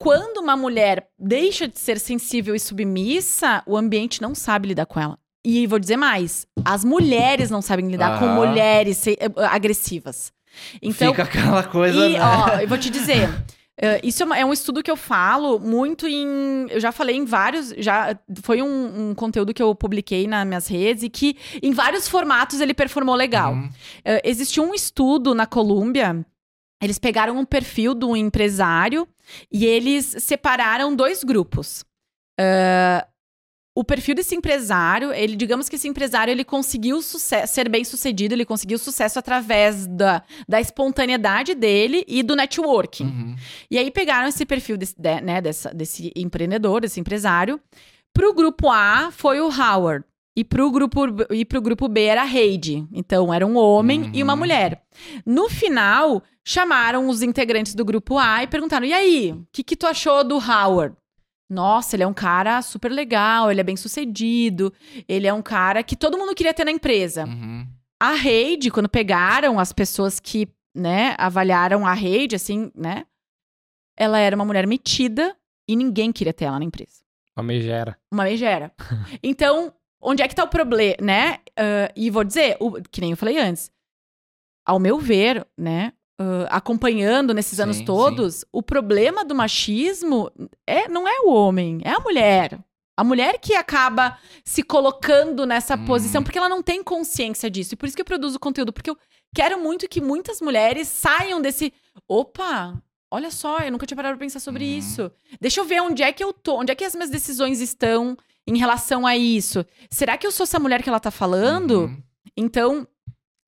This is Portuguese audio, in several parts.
quando uma mulher deixa de ser sensível e submissa, o ambiente não sabe lidar com ela. E vou dizer mais: as mulheres não sabem lidar com mulheres se- eh, agressivas. Então, Fica aquela coisa, e, né? ó, eu vou te dizer. eh, isso é, é um estudo que eu falo muito em. Eu já falei em vários. Já foi um, um conteúdo que eu publiquei nas minhas redes e que em vários formatos ele performou legal. Uhum. Eh, existiu um estudo na Colômbia. Eles pegaram um perfil um empresário e eles separaram dois grupos. Eh, o perfil desse empresário, ele, digamos que esse empresário ele conseguiu ser bem sucedido, ele conseguiu sucesso através da, da espontaneidade dele e do networking. Uhum. E aí pegaram esse perfil desse, de- né, dessa- desse empreendedor, desse empresário. Pro grupo A foi o Howard. E pro grupo, e pro grupo B era a Heidi. Então, era um homem e uma Uhum. mulher. No final, chamaram os integrantes do grupo A e perguntaram: e aí, o que, que tu achou do Howard? Nossa, ele é um cara super legal, ele é bem sucedido, ele é um cara que todo mundo queria ter na empresa. Uhum. A Heidi, quando pegaram as pessoas que, né, avaliaram a Heidi, assim, né? Ela era uma mulher metida e ninguém queria ter ela na empresa. Uma megera. Uma megera. Então, onde é que tá o problema, né? Ah, e vou dizer, o- que nem eu falei antes, ao meu ver, né? ah, acompanhando nesses Sim, anos sim. todos, o problema do machismo é, não é o homem, é a mulher. A mulher que acaba se colocando nessa Hum. posição, porque ela não tem consciência disso. E por isso que eu produzo conteúdo, porque eu quero muito que muitas mulheres saiam desse. Opa, olha só, eu nunca tinha parado pra pensar sobre Uhum. isso. Deixa eu ver onde é que eu tô, onde é que as minhas decisões estão em relação a isso. Será que eu sou essa mulher que ela tá falando? Uhum. Então,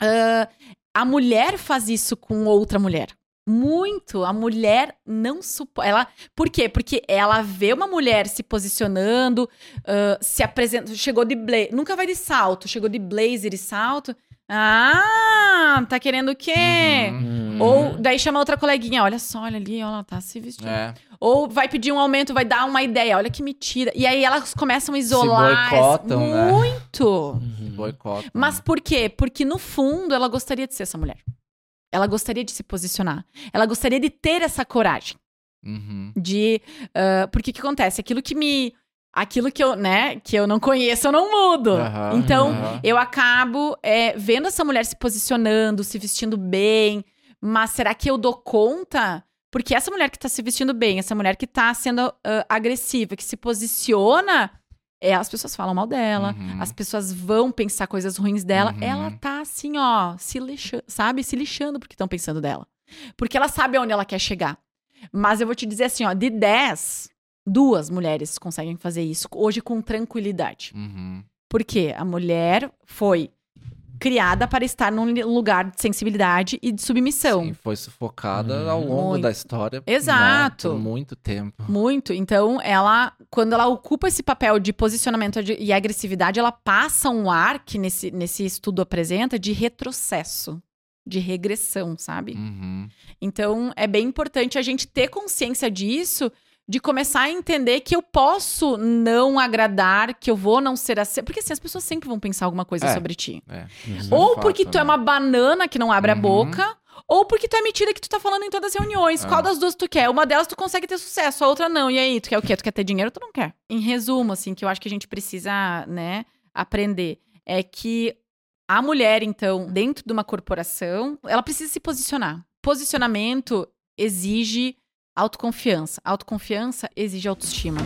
ah, a mulher faz isso com outra mulher. Muito. A mulher não suporta. Ela, por quê? Porque ela vê uma mulher se posicionando, ah, se apresenta. Chegou de blazer. Nunca vai de salto. Chegou de blazer e salto. Ah, tá querendo o quê? Uhum. Ou daí chama outra coleguinha, olha só, olha ali, ela tá se vestindo. É. Ou vai pedir um aumento, vai dar uma ideia, olha que mentira. E aí elas começam a isolar. boicotam, né? muito. Boicote. Mas por quê? Porque no fundo ela gostaria de ser essa mulher. Ela gostaria de se posicionar. Ela gostaria de ter essa coragem. Uhum. De. ah, porque o que acontece? Aquilo que me. Aquilo que eu, né, que eu não conheço, eu não mudo. Aham, então, aham. eu acabo é, vendo essa mulher se posicionando, se vestindo bem. Mas será que eu dou conta? Porque essa mulher que tá se vestindo bem, essa mulher que tá sendo ah, agressiva, que se posiciona, é, as pessoas falam mal dela, Uhum. as pessoas vão pensar coisas ruins dela. Uhum. Ela tá assim, ó, se lixando, sabe? Se lixando porque estão pensando dela. Porque ela sabe aonde ela quer chegar. Mas eu vou te dizer assim, ó, de 10, duas mulheres conseguem fazer isso hoje com tranquilidade. Uhum. Porque a mulher foi criada para estar num lugar de sensibilidade e de submissão. Sim, foi sufocada Uhum. ao longo Muito. da história. né, Exato. por muito tempo. Muito. Então, ela, quando ela ocupa esse papel de posicionamento de- e agressividade, ela passa um ar que nesse, nesse estudo apresenta de retrocesso, de regressão, sabe? Uhum. Então, é bem importante a gente ter consciência disso, de começar a entender que eu posso não agradar, que eu vou não ser assim. Porque assim, as pessoas sempre vão pensar alguma coisa É. sobre ti. É. Isso Ou fato, porque tu é né? uma banana que não abre a Uhum. boca, ou porque tu é mentira que tu tá falando em todas as reuniões. É. Qual das duas tu quer? Uma delas tu consegue ter sucesso, a outra não. E aí, tu quer o quê? Tu quer ter dinheiro ou tu não quer? Em resumo, assim, que eu acho que a gente precisa, né, aprender, é que a mulher, então, dentro de uma corporação, ela precisa se posicionar. Posicionamento exige autoconfiança. Autoconfiança exige autoestima.